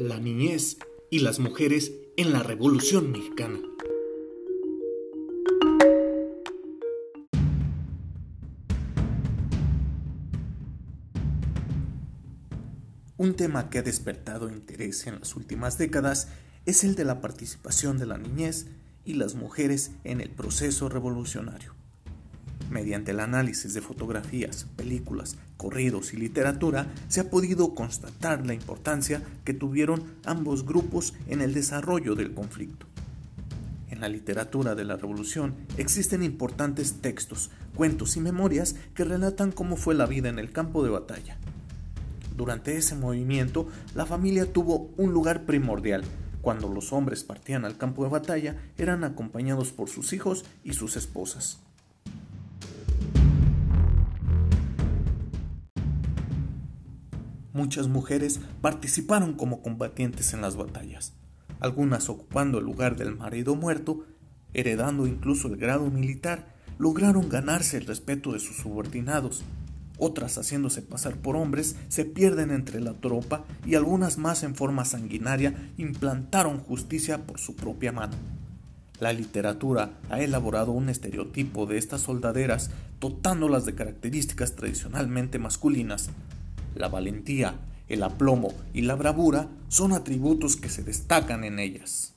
la niñez y las mujeres en la Revolución Mexicana. Un tema que ha despertado interés en las últimas décadas es el de la participación de la niñez y las mujeres en el proceso revolucionario. Mediante el análisis de fotografías, películas, corridos y literatura, se ha podido constatar la importancia que tuvieron ambos grupos en el desarrollo del conflicto. En la literatura de la Revolución existen importantes textos, cuentos y memorias que relatan cómo fue la vida en el campo de batalla, durante ese movimiento, la familia tuvo un lugar primordial. Cuando los hombres partían al campo de batalla, eran acompañados por sus hijos y sus esposas. Muchas mujeres participaron como combatientes en las batallas, algunas ocupando el lugar del marido muerto, heredando incluso el grado militar, lograron ganarse el respeto de sus subordinados otras haciéndose pasar por hombres, se pierden entre la tropa y algunas más en forma sanguinaria implantaron justicia por su propia mano. La literatura ha elaborado un estereotipo de estas soldaderas dotándolas de características tradicionalmente masculinas. La valentía, el aplomo y la bravura son atributos que se destacan en ellas.